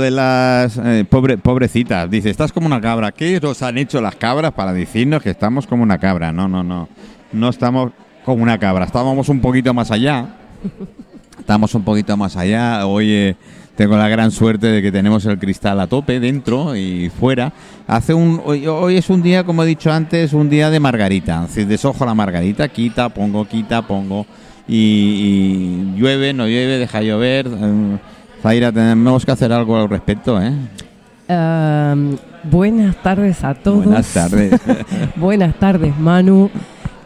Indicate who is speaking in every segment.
Speaker 1: de las eh, pobre, pobrecitas. Dice, estás como una cabra. ¿Qué nos han hecho las cabras para decirnos que estamos como una cabra? No, no, no. No estamos como una cabra. Estábamos un poquito más allá. Estamos un poquito más allá. Hoy eh, tengo la gran suerte de que tenemos el cristal a tope dentro y fuera. Hace un hoy, hoy es un día, como he dicho antes, un día de margarita. Desojo la margarita, quita, pongo, quita, pongo. Y, y llueve, no llueve, deja llover. Eh, Zaira, tenemos que hacer algo al respecto, ¿eh?
Speaker 2: Um, buenas tardes a todos.
Speaker 1: Buenas tardes.
Speaker 2: buenas tardes, Manu.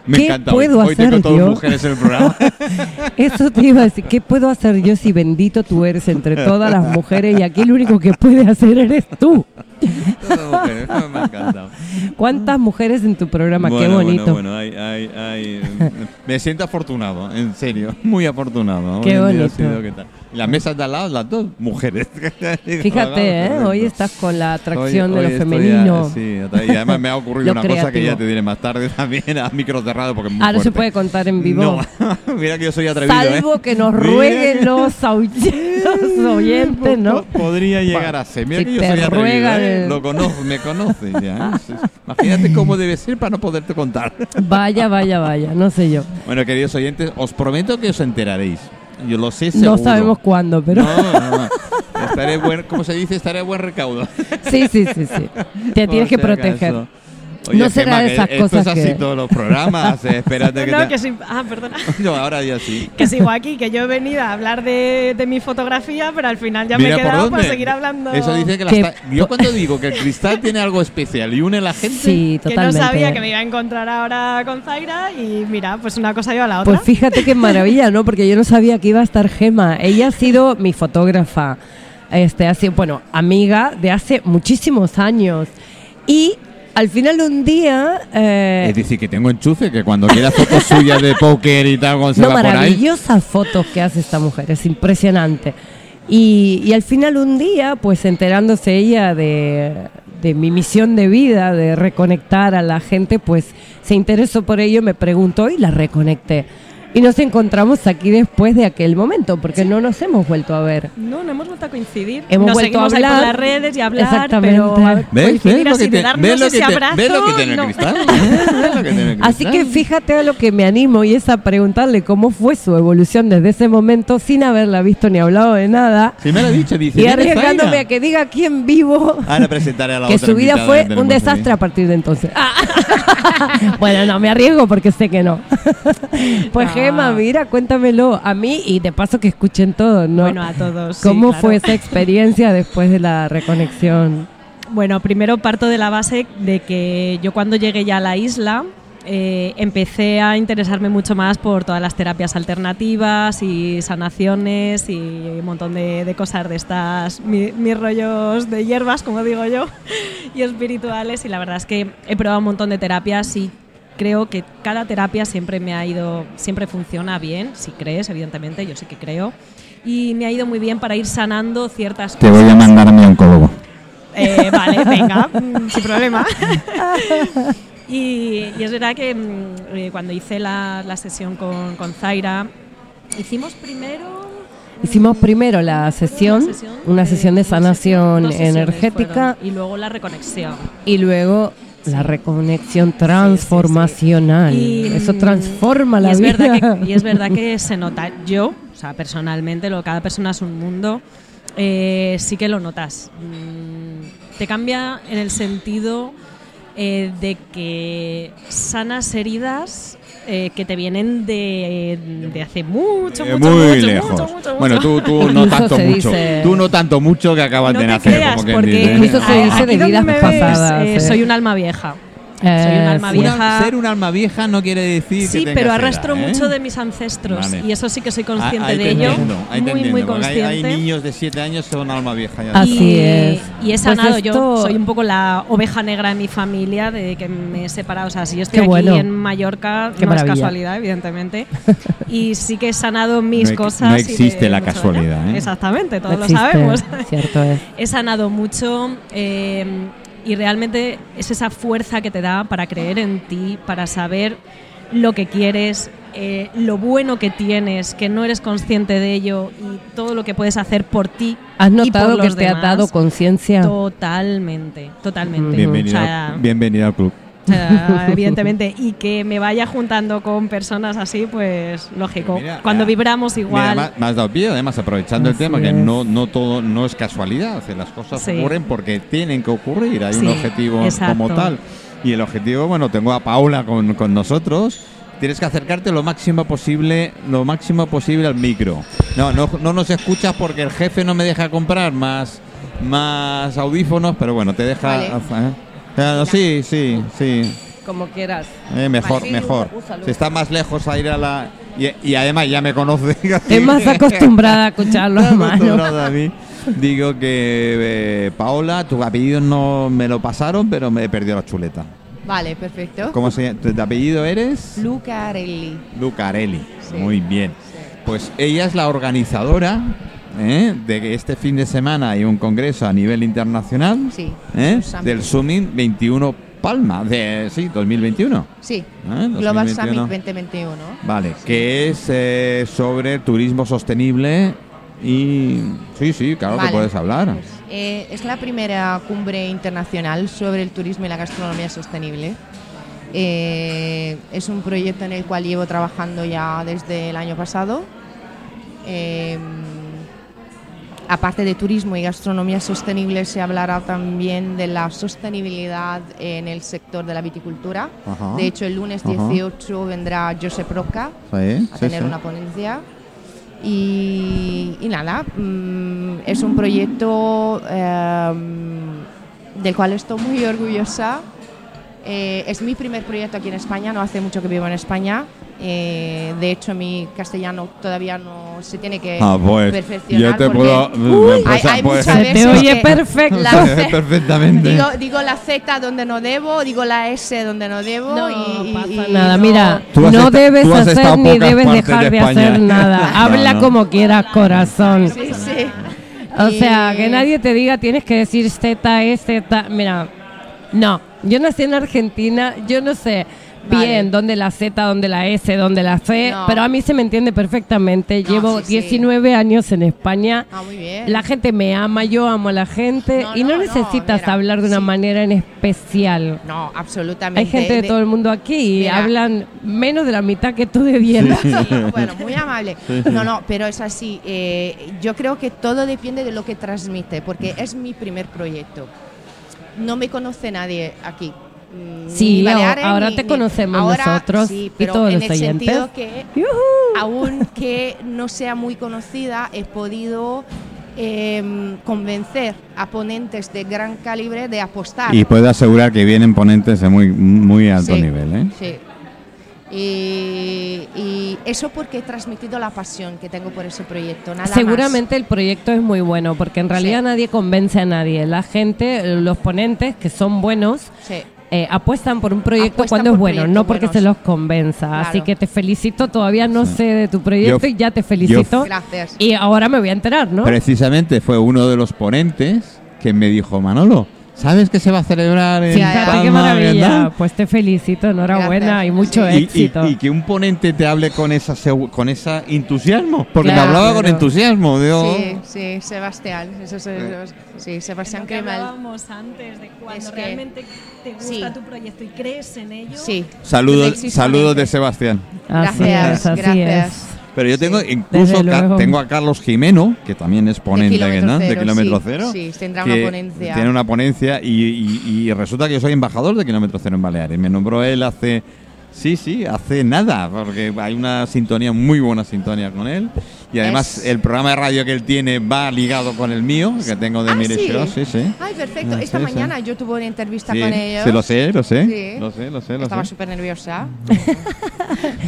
Speaker 1: Me
Speaker 2: ¿Qué
Speaker 1: encanta.
Speaker 2: puedo
Speaker 1: hoy, hoy
Speaker 2: hacer
Speaker 1: tengo
Speaker 2: yo?
Speaker 1: mujeres en el programa.
Speaker 2: Eso te iba a decir. ¿Qué puedo hacer yo si bendito tú eres entre todas las mujeres y aquí el único que puede hacer eres tú?
Speaker 1: Todas mujeres. Me ha encantado.
Speaker 2: ¿Cuántas mujeres en tu programa? Qué
Speaker 1: Bueno,
Speaker 2: bonito.
Speaker 1: Bueno, bueno, hay- hay- hay- me siento afortunado, en serio, muy afortunado.
Speaker 2: Qué
Speaker 1: Hoy
Speaker 2: bonito.
Speaker 1: sido tal. Las mesas de al lado, las dos mujeres.
Speaker 2: Fíjate, ¿eh? hoy estás con la atracción
Speaker 1: Hoy-
Speaker 2: de lo femenino.
Speaker 1: a- sí, y además me ha ocurrido una cosa que ya te diré más tarde también a micro cerrado porque es muy
Speaker 2: Ah, no se puede contar en vivo.
Speaker 1: No, mira que yo soy atrevido,
Speaker 2: Salvo
Speaker 1: ¿eh?
Speaker 2: que nos rueguen los, oyentes, ¿no?
Speaker 1: Po- Podría llegar a ser. Mira
Speaker 2: si
Speaker 1: que yo
Speaker 2: te
Speaker 1: soy atrevido, Lo conozco, me conoces ya. ¿eh? Imagínate cómo debe ser para no poderte contar.
Speaker 2: Vaya, vaya, vaya, no sé yo.
Speaker 1: Bueno, queridos oyentes, os prometo que os enteraréis. Yo lo sé seguro.
Speaker 2: No sabemos cuándo, pero
Speaker 1: No, no, no. Estaré buen, ¿cómo se dice? Estaré a buen recaudo.
Speaker 2: sí, sí, sí, sí. Te tienes que proteger.
Speaker 1: acaso. Oye,
Speaker 2: No será
Speaker 1: Gemma,
Speaker 2: de
Speaker 1: que
Speaker 2: esas
Speaker 1: esto
Speaker 2: cosas
Speaker 1: es así
Speaker 2: que-
Speaker 1: todos los programas. eh, espérate que
Speaker 3: No,
Speaker 1: te-
Speaker 3: que sí. Ah, perdona.
Speaker 1: No, ahora ya sí.
Speaker 3: Que sigo aquí, que yo he venido a hablar de, de mi fotografía, pero al final ya
Speaker 1: Mira
Speaker 3: me he
Speaker 1: por
Speaker 3: quedado por
Speaker 1: dónde.
Speaker 3: seguir hablando.
Speaker 1: Eso dice que, la
Speaker 2: Que-
Speaker 1: está- Yo cuando digo que el cristal tiene algo especial y une a la gente.
Speaker 2: Sí,
Speaker 3: que
Speaker 2: totalmente.
Speaker 3: no sabía que me iba a encontrar ahora con Zaira y mira, pues una cosa lleva a la otra.
Speaker 2: Pues fíjate qué maravilla, ¿no? Porque yo no sabía que iba a estar Gema. Ella ha sido mi fotógrafa, este, ha sido, bueno, amiga de hace muchísimos años. Y al final un día... eh,
Speaker 1: Es decir, que tengo enchufe, que cuando quiera fotos suyas de póker y tal, cuando se
Speaker 2: no,
Speaker 1: va por ahí.
Speaker 2: maravillosas fotos que hace esta mujer, es impresionante. Y, y al final un día, pues enterándose ella de, de mi misión de vida, de reconectar a la gente, pues se interesó por ello, me preguntó y la reconecté. Y nos encontramos aquí después de aquel momento, porque no nos hemos vuelto a ver.
Speaker 3: No, no hemos vuelto a coincidir.
Speaker 2: Hemos
Speaker 3: Nos
Speaker 2: vuelto a
Speaker 3: seguimos ahí por
Speaker 2: hablar.
Speaker 3: las redes y hablar,
Speaker 2: Exactamente.
Speaker 3: pero
Speaker 1: ¿Ves? ¿Ves lo
Speaker 3: así
Speaker 1: que,
Speaker 3: de
Speaker 1: te-
Speaker 3: darnos
Speaker 1: ves lo que
Speaker 3: ese
Speaker 1: te-
Speaker 3: abrazo,
Speaker 1: ves lo que tiene el
Speaker 3: no.
Speaker 1: cristal? ¿Ves lo que tiene el
Speaker 2: Así que
Speaker 1: cristal?
Speaker 2: fíjate a lo que me animo y es a preguntarle cómo fue su evolución desde ese momento sin haberla visto ni hablado de nada.
Speaker 1: Sí me lo ha dicho, dice.
Speaker 2: Y
Speaker 1: "Viene
Speaker 2: arriesgándome
Speaker 1: Zaira".
Speaker 2: a que diga aquí en vivo
Speaker 1: Ahora presentaré a la
Speaker 2: que
Speaker 1: otra
Speaker 2: su vida fue un desastre a partir de entonces. bueno, no, me arriesgo porque sé que no. pues. Gema, mira, cuéntamelo a mí y de paso que escuchen todo, ¿no?
Speaker 3: Bueno, a todos. sí,
Speaker 2: ¿Cómo
Speaker 3: claro.
Speaker 2: fue esa experiencia después de la reconexión?
Speaker 3: Bueno, primero parto de la base de que yo cuando llegué ya a la isla eh, empecé a interesarme mucho más por todas las terapias alternativas y sanaciones y un montón de, de cosas de estas, mi- mis rollos de hierbas, como digo yo, y espirituales. Y la verdad es que he probado un montón de terapias y creo que cada terapia siempre me ha ido, siempre funciona bien, si crees, evidentemente, yo sí que creo. Y me ha ido muy bien para ir sanando ciertas
Speaker 1: Te
Speaker 3: cosas.
Speaker 1: voy a mandar a mi oncólogo.
Speaker 3: Eh, vale, venga, mm, sin problema. y, y es verdad que mm, eh, cuando hice la, la sesión con, con Zaira, hicimos primero...
Speaker 2: Hicimos primero la sesión, una sesión de sanación energética
Speaker 3: fueron, y luego la reconexión.
Speaker 2: y luego la reconexión transformacional.
Speaker 3: Y,
Speaker 2: Eso
Speaker 3: mm,
Speaker 2: transforma la
Speaker 3: y es
Speaker 2: vida.
Speaker 3: Verdad que, y es verdad que se nota. Yo, o sea, personalmente, lo, cada persona es un mundo, eh, sí que lo notas. Mm, te cambia en el sentido eh, de que sanas heridas eh, que te vienen de, de hace mucho,
Speaker 1: Eh,
Speaker 3: mucho,
Speaker 1: muy
Speaker 3: mucho,
Speaker 1: lejos.
Speaker 3: mucho, mucho,
Speaker 1: Bueno,
Speaker 3: mucho.
Speaker 1: tú, tú no tanto mucho.
Speaker 2: dice-
Speaker 1: Tú no tanto mucho que acabas
Speaker 3: No
Speaker 1: de nacer.
Speaker 3: creas,
Speaker 1: como
Speaker 3: porque
Speaker 1: dice.
Speaker 2: Incluso se dice de vidas pasadas,
Speaker 3: eh,
Speaker 2: eh.
Speaker 3: soy un alma vieja. Soy un alma
Speaker 2: Eh,
Speaker 3: vieja.
Speaker 1: Una- ser un alma vieja no quiere decir
Speaker 3: Sí, pero
Speaker 1: edad,
Speaker 3: arrastro
Speaker 1: ¿eh?
Speaker 3: mucho de mis ancestros
Speaker 1: Vale.
Speaker 3: y eso sí que soy
Speaker 1: Ah,
Speaker 3: consciente
Speaker 1: ahí
Speaker 3: de ello.
Speaker 1: ahí
Speaker 3: muy, muy
Speaker 1: hay-
Speaker 3: consciente.
Speaker 1: Hay, niños de 7 años que son alma vieja. ya
Speaker 2: Así
Speaker 3: y,
Speaker 2: es.
Speaker 3: y he
Speaker 2: Pues
Speaker 3: sanado yo. Soy un poco la oveja negra de mi familia, de que me he separado. O sea, si yo estoy
Speaker 2: Qué
Speaker 3: aquí
Speaker 2: bueno.
Speaker 3: en Mallorca,
Speaker 2: Qué
Speaker 3: no
Speaker 2: maravilla.
Speaker 3: es casualidad, evidentemente. y sí que he sanado mis
Speaker 1: No
Speaker 3: cosas.
Speaker 1: no
Speaker 3: y
Speaker 1: existe
Speaker 3: de
Speaker 1: la casualidad. ¿eh?
Speaker 3: Exactamente, todos
Speaker 2: no
Speaker 3: lo sabemos.
Speaker 2: Cierto es.
Speaker 3: he sanado mucho eh, y realmente es esa fuerza que te da para creer en ti, para saber lo que quieres, eh, lo bueno que tienes, que no eres consciente de ello y todo lo que puedes hacer por ti.
Speaker 2: ¿Has
Speaker 3: y por
Speaker 2: notado que
Speaker 3: los
Speaker 2: te ha dado conciencia?
Speaker 3: Totalmente, totalmente.
Speaker 1: Bienvenido,
Speaker 3: O sea,
Speaker 1: bienvenido al club.
Speaker 3: evidentemente. Y que me vaya juntando con personas así, pues lógico.
Speaker 1: Mira,
Speaker 3: Cuando vibramos igual.
Speaker 1: Mira, has dado pie, además, aprovechando el tema, que no, no todo no es casualidad, o sea, las cosas
Speaker 3: Sí.
Speaker 1: ocurren porque tienen que ocurrir, hay
Speaker 3: Sí,
Speaker 1: un objetivo
Speaker 3: exacto.
Speaker 1: como tal. Y el objetivo, bueno, tengo a Paula con, con nosotros. Tienes que acercarte lo máximo posible, lo máximo posible al micro. No, no, no nos escuchas porque el jefe no me deja comprar más, más audífonos, pero bueno, te deja.
Speaker 4: Vale.
Speaker 1: ¿eh? Ah, sí, sí, sí.
Speaker 2: Como quieras.
Speaker 1: Eh, mejor, mejor. Si está más lejos a ir a la. Y, y además ya me conoce.
Speaker 2: Es más acostumbrada a escucharlo a
Speaker 1: Estoy
Speaker 2: mano.
Speaker 1: acostumbrado a mí. Digo que eh, Paola, tu apellido no me lo pasaron, pero me he perdido la chuleta.
Speaker 4: Vale, perfecto.
Speaker 1: ¿Cómo se llama? ¿Tu apellido eres?
Speaker 4: Lucarelli.
Speaker 1: Lucarelli.
Speaker 4: Sí.
Speaker 1: Muy bien.
Speaker 4: Sí.
Speaker 1: Pues ella es la organizadora ¿eh? de que este fin de semana hay un congreso a nivel internacional
Speaker 4: Sí.
Speaker 1: ¿eh? del Summit 21 Palma, de sí, 2021.
Speaker 4: Sí.
Speaker 1: ¿eh?
Speaker 4: Global
Speaker 1: 2021.
Speaker 4: Summit 2021.
Speaker 1: Vale, que es eh, sobre turismo sostenible y sí, sí, claro que
Speaker 4: Vale.
Speaker 1: puedes hablar.
Speaker 4: Eh, es la primera cumbre internacional sobre el turismo y la gastronomía sostenible. Es un proyecto en el cual llevo trabajando ya desde el año pasado. Eh, aparte de turismo y gastronomía sostenible, se hablará también de la sostenibilidad en el sector de la viticultura.
Speaker 1: Ajá.
Speaker 4: De hecho, el lunes
Speaker 1: Ajá.
Speaker 4: 18 vendrá Josep Roca
Speaker 1: Sí,
Speaker 4: a
Speaker 1: sí,
Speaker 4: tener
Speaker 1: sí.
Speaker 4: una ponencia. Y, y nada, mm, es un proyecto em, del cual estoy muy orgullosa. Eh, es mi primer proyecto aquí en España, no hace mucho que vivo en España. Eh, de hecho, mi castellano todavía no se tiene que
Speaker 1: Ah, pues
Speaker 4: perfeccionar.
Speaker 1: yo te
Speaker 4: porque
Speaker 1: puedo.
Speaker 4: Uy,
Speaker 1: pues,
Speaker 4: hay, hay
Speaker 1: pues-
Speaker 4: muchas
Speaker 2: Se te
Speaker 4: veces
Speaker 2: oye perfecto.
Speaker 4: la C-
Speaker 1: perfectamente.
Speaker 4: Digo, digo la Z donde no debo, digo la S donde no debo.
Speaker 2: No
Speaker 4: y,
Speaker 2: pasa
Speaker 4: y
Speaker 2: nada,
Speaker 4: no-
Speaker 2: mira, no debes hacer ni debes dejar
Speaker 1: de
Speaker 2: hacer nada. Habla
Speaker 1: no.
Speaker 2: como quieras, corazón.
Speaker 4: Sí, sí.
Speaker 2: O sea, que nadie te diga tienes que decir Z, E, Z. Mira, no, yo nací en Argentina, yo no sé
Speaker 4: Vale.
Speaker 2: bien dónde la Z, dónde la S, dónde la C,
Speaker 4: No.
Speaker 2: pero a mí se me entiende perfectamente.
Speaker 4: No,
Speaker 2: Llevo
Speaker 4: sí, sí.
Speaker 2: 19 años en España.
Speaker 4: Ah, muy bien.
Speaker 2: La gente me ama, yo amo a la gente
Speaker 4: No,
Speaker 2: y no,
Speaker 4: no, no,
Speaker 2: necesitas
Speaker 4: mira,
Speaker 2: hablar de una
Speaker 4: sí.
Speaker 2: manera en especial.
Speaker 4: No, absolutamente.
Speaker 2: Hay gente de, todo el mundo aquí y
Speaker 4: Mira.
Speaker 2: hablan menos de la mitad que tú de bien.
Speaker 4: Sí, bueno, muy amable. No, no, pero es así. eh, yo creo que todo depende de lo que transmite, porque es mi primer proyecto. No me conoce nadie aquí. Mm,
Speaker 2: Sí,
Speaker 4: Baleares,
Speaker 2: ahora
Speaker 4: ni-
Speaker 2: te conocemos
Speaker 4: ahora
Speaker 2: nosotros
Speaker 4: sí,
Speaker 2: y
Speaker 4: pero
Speaker 2: todos
Speaker 4: en
Speaker 2: los
Speaker 4: el sentido
Speaker 2: oyentes.
Speaker 4: que
Speaker 2: ¡Yujú!
Speaker 4: aunque no sea muy conocida, he podido em, convencer a ponentes de gran calibre de apostar.
Speaker 1: Y puedo asegurar que vienen ponentes de muy, muy alto
Speaker 4: Sí,
Speaker 1: nivel. ¿eh?
Speaker 4: Sí. Y, y eso porque he transmitido la pasión que tengo por ese proyecto. Nada más.
Speaker 2: Seguramente el proyecto es muy bueno porque en realidad
Speaker 4: Sí.
Speaker 2: nadie convence a nadie. La gente, los ponentes que son buenos,
Speaker 4: Sí.
Speaker 2: Eh, apuestan por un proyecto
Speaker 4: Apuestan
Speaker 2: cuando es bueno, no porque
Speaker 4: buenos.
Speaker 2: se los convenza.
Speaker 4: Claro.
Speaker 2: Así que te felicito, todavía no
Speaker 1: Sí.
Speaker 2: sé de tu proyecto
Speaker 1: Yo-
Speaker 2: y ya te felicito.
Speaker 4: Gracias.
Speaker 2: Y ahora me voy a enterar, ¿no?
Speaker 1: Precisamente fue uno de los ponentes que me dijo, Manolo, ¿sabes que se va a celebrar en
Speaker 4: ya.
Speaker 2: Fíjate qué
Speaker 1: Palma,
Speaker 2: maravilla.
Speaker 1: verdad?"
Speaker 2: Pues te felicito, enhorabuena
Speaker 4: Gracias.
Speaker 2: y mucho
Speaker 4: Sí.
Speaker 1: Y- y,
Speaker 2: éxito.
Speaker 1: y que un ponente te hable con esa con esa entusiasmo, porque
Speaker 2: Claro,
Speaker 1: me hablaba con
Speaker 2: claro.
Speaker 1: entusiasmo. Digo,
Speaker 4: Sí, sí, Sebastián. Eso, es- eso es- sí, Sebastián
Speaker 3: Lo que hablábamos antes de cuando
Speaker 4: Es que-
Speaker 3: realmente te gusta
Speaker 4: Sí.
Speaker 3: tu proyecto y crees en ello.
Speaker 4: Sí.
Speaker 1: Saludos, saludos de Sebastián.
Speaker 2: Así
Speaker 4: Gracias,
Speaker 2: es, así
Speaker 4: gracias.
Speaker 2: es.
Speaker 1: Pero yo tengo
Speaker 4: Sí.
Speaker 1: incluso tengo a Carlos Jimeno, que también es ponente de Kilómetro
Speaker 4: sí.
Speaker 1: Cero.
Speaker 4: Sí, tendrá
Speaker 1: que
Speaker 4: una ponencia.
Speaker 1: Tiene una ponencia y, y- y resulta que yo soy embajador de Kilómetro Cero en Baleares. Me nombró él hace. Sí, sí, hace nada, porque hay una sintonía, muy buena sintonía con él. Y además
Speaker 4: Es-
Speaker 1: el programa de radio que él tiene va ligado con el mío, que tengo de
Speaker 4: Ah,
Speaker 1: Mire
Speaker 4: sí.
Speaker 1: Show, sí, sí.
Speaker 4: Ay, perfecto.
Speaker 1: Ah,
Speaker 4: Esta
Speaker 1: sí, sí.
Speaker 4: mañana yo tuve una entrevista
Speaker 1: Sí,
Speaker 4: con ellos.
Speaker 1: sí, lo sé, lo sé.
Speaker 4: Sí.
Speaker 1: Lo sé, lo sé, lo
Speaker 4: Estaba súper nerviosa.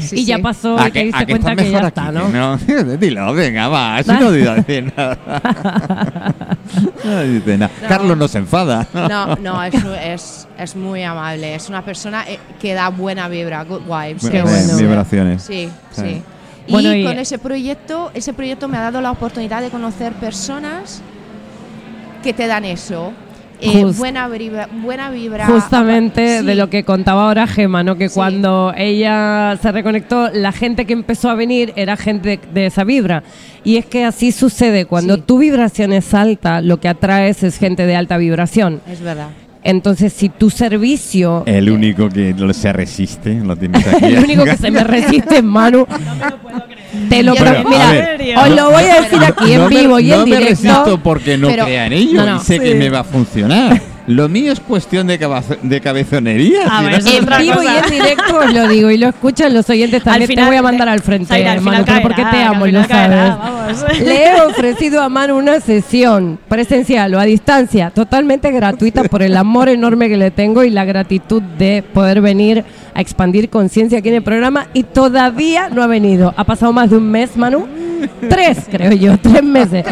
Speaker 4: Sí,
Speaker 2: y ya
Speaker 4: sí.
Speaker 2: pasó
Speaker 1: ¿A
Speaker 2: y te diste
Speaker 1: que
Speaker 2: cuenta que ya
Speaker 1: mejor
Speaker 2: está,
Speaker 1: aquí?
Speaker 2: ¿no?
Speaker 1: No, dilo, venga, va, así no digo decir nada. No dice nada.
Speaker 4: No.
Speaker 1: Carlos no se enfada.
Speaker 4: No, no, es, es, es muy amable. Es una persona eh, que da buena vibra, good vibes.
Speaker 2: Qué bueno.
Speaker 1: Vibraciones.
Speaker 4: Sí,
Speaker 1: Sí.
Speaker 4: Y con ese proyecto, ese proyecto me ha dado la oportunidad de conocer personas que te dan eso. Eh,
Speaker 2: Just-
Speaker 4: buena, vibra, buena vibra.
Speaker 2: Justamente
Speaker 4: Sí.
Speaker 2: de lo que contaba ahora Gema, ¿no? Que
Speaker 4: Sí.
Speaker 2: cuando ella se reconectó, la gente que empezó a venir era gente de, de esa vibra. Y es que así sucede, cuando
Speaker 4: Sí.
Speaker 2: tu vibración es alta, lo que atraes es gente de alta vibración.
Speaker 4: Es verdad.
Speaker 2: Entonces, si tu servicio...
Speaker 1: El único que lo- se resiste, lo tienes aquí.
Speaker 2: El único que se me resiste es Manu. Te lo
Speaker 4: Ya,
Speaker 2: prometo.
Speaker 4: pero,
Speaker 2: Mira,
Speaker 1: a ver,
Speaker 2: os lo voy a decir aquí en
Speaker 1: no me-
Speaker 2: vivo y en
Speaker 1: no me
Speaker 2: directo.
Speaker 1: resisto porque no
Speaker 4: Pero-
Speaker 1: crea en ello
Speaker 2: No, no.
Speaker 1: y sé que me va a funcionar. Lo mío es cuestión de, cabazo- de cabezonería.
Speaker 3: A ver,
Speaker 2: En vivo y en directo os lo digo y lo escuchan los oyentes también.
Speaker 3: final,
Speaker 2: te voy a mandar al frente,
Speaker 3: Zaira, al
Speaker 2: Manu,
Speaker 3: final
Speaker 2: pero porque
Speaker 3: caerá,
Speaker 2: te amo
Speaker 3: al
Speaker 2: y lo
Speaker 3: caerá,
Speaker 2: sabes.
Speaker 3: vamos.
Speaker 2: Le he ofrecido a Manu una sesión presencial o a distancia, totalmente gratuita por el amor enorme que le tengo y la gratitud de poder venir a expandir conciencia aquí en el programa y todavía no ha venido. Ha pasado más de un mes, Manu. Tres, creo yo, tres meses.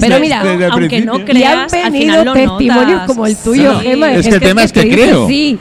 Speaker 2: Pero mira,
Speaker 3: aunque no
Speaker 1: principio.
Speaker 2: y han
Speaker 3: creas, al
Speaker 2: venido
Speaker 3: final lo
Speaker 2: testimonios
Speaker 3: notas.
Speaker 2: como el tuyo,
Speaker 3: Sí.
Speaker 2: Gema. de
Speaker 1: Es que el tema es que creo.
Speaker 2: Sí.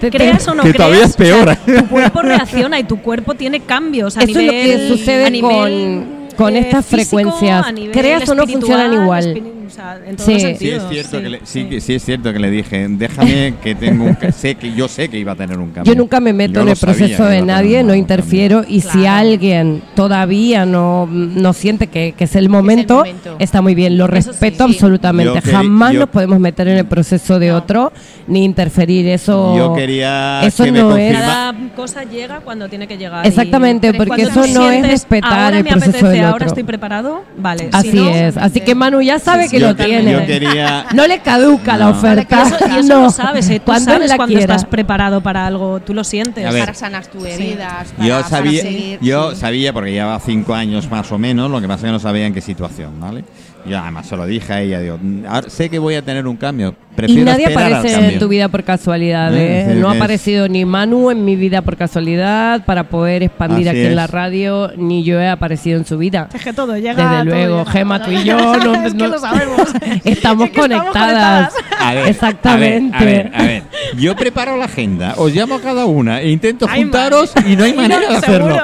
Speaker 2: Te-
Speaker 3: creas o no
Speaker 1: Que
Speaker 3: creas,
Speaker 1: todavía es
Speaker 3: o sea,
Speaker 1: peor.
Speaker 3: tu cuerpo reacciona y tu cuerpo tiene cambios a
Speaker 2: Eso es
Speaker 3: nivel
Speaker 2: lo que sucede
Speaker 3: a nivel,
Speaker 2: con- con
Speaker 3: eh,
Speaker 2: estas
Speaker 3: físico,
Speaker 2: frecuencias. Creas o no funcionan igual.
Speaker 3: espiri- o sea, en todos
Speaker 2: Sí. Sí,
Speaker 1: es cierto
Speaker 3: sí,
Speaker 1: que le, sí,
Speaker 3: sí.
Speaker 1: que sí es cierto que le dije, déjame que tengo un sé que yo sé que iba a tener un cambio.
Speaker 2: Yo nunca me meto
Speaker 1: Yo
Speaker 2: en el proceso de nadie, no
Speaker 1: cambio.
Speaker 2: interfiero y si alguien todavía no, no siente que, que es el momento,
Speaker 4: momento.
Speaker 2: está muy bien, lo
Speaker 3: Eso
Speaker 2: respeto
Speaker 4: sí.
Speaker 2: absolutamente.
Speaker 1: Yo
Speaker 2: Jamás
Speaker 1: yo-
Speaker 2: nos podemos meter en el proceso de otro ni interferir, eso
Speaker 1: Yo quería
Speaker 2: eso
Speaker 1: que me
Speaker 2: no es-
Speaker 3: Cada cosa llega cuando tiene que llegar.
Speaker 2: Exactamente,
Speaker 3: y
Speaker 2: porque eso no es respetar el proceso
Speaker 3: apetece,
Speaker 2: del
Speaker 3: Ahora
Speaker 2: otro.
Speaker 3: estoy preparado, vale.
Speaker 2: Así
Speaker 3: si no,
Speaker 2: es, así que Manu ya sabe que
Speaker 1: yo,
Speaker 2: lo tiene.
Speaker 1: Yo quería
Speaker 2: No le caduca la
Speaker 1: No.
Speaker 2: oferta.
Speaker 3: Y eso, y eso
Speaker 2: no.
Speaker 3: lo sabes, ¿eh? tú
Speaker 2: Cuando
Speaker 3: sabes
Speaker 2: la
Speaker 3: cuando
Speaker 2: quiera.
Speaker 3: estás preparado para algo, tú lo sientes.
Speaker 1: A ver.
Speaker 4: Para sanar tus heridas. Para,
Speaker 1: Yo
Speaker 4: para
Speaker 1: sabía,
Speaker 4: seguir,
Speaker 1: yo
Speaker 4: sí.
Speaker 1: sabía porque llevaba cinco años más o menos, lo que pasa es que no sabía en qué situación, ¿vale? Yo además se lo dije a ella, digo, "Mm, ahora sé que voy a tener un cambio,
Speaker 2: Y nadie aparece
Speaker 1: cambio".
Speaker 2: en tu vida por casualidad.
Speaker 1: Eh,
Speaker 2: ¿eh?
Speaker 1: sí,
Speaker 2: no ha
Speaker 1: es-
Speaker 2: aparecido ni Manu en mi vida por casualidad para poder expandir
Speaker 1: Así
Speaker 2: aquí en la radio, ni yo he aparecido en su vida.
Speaker 3: Es que todo llega.
Speaker 2: Desde
Speaker 3: todo
Speaker 2: luego,
Speaker 3: llega.
Speaker 2: Gema, tú y yo no,
Speaker 3: Es que
Speaker 2: no-
Speaker 3: lo sabemos.
Speaker 2: estamos
Speaker 3: Es que estamos
Speaker 2: conectadas.
Speaker 1: A ver,
Speaker 2: Exactamente.
Speaker 1: A ver, a ver, a ver. Yo preparo la agenda, os llamo a cada una e intento juntaros y no hay manera de hacerlo.